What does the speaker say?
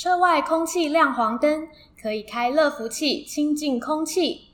车外空气亮黄灯，可以开热服器清净空气。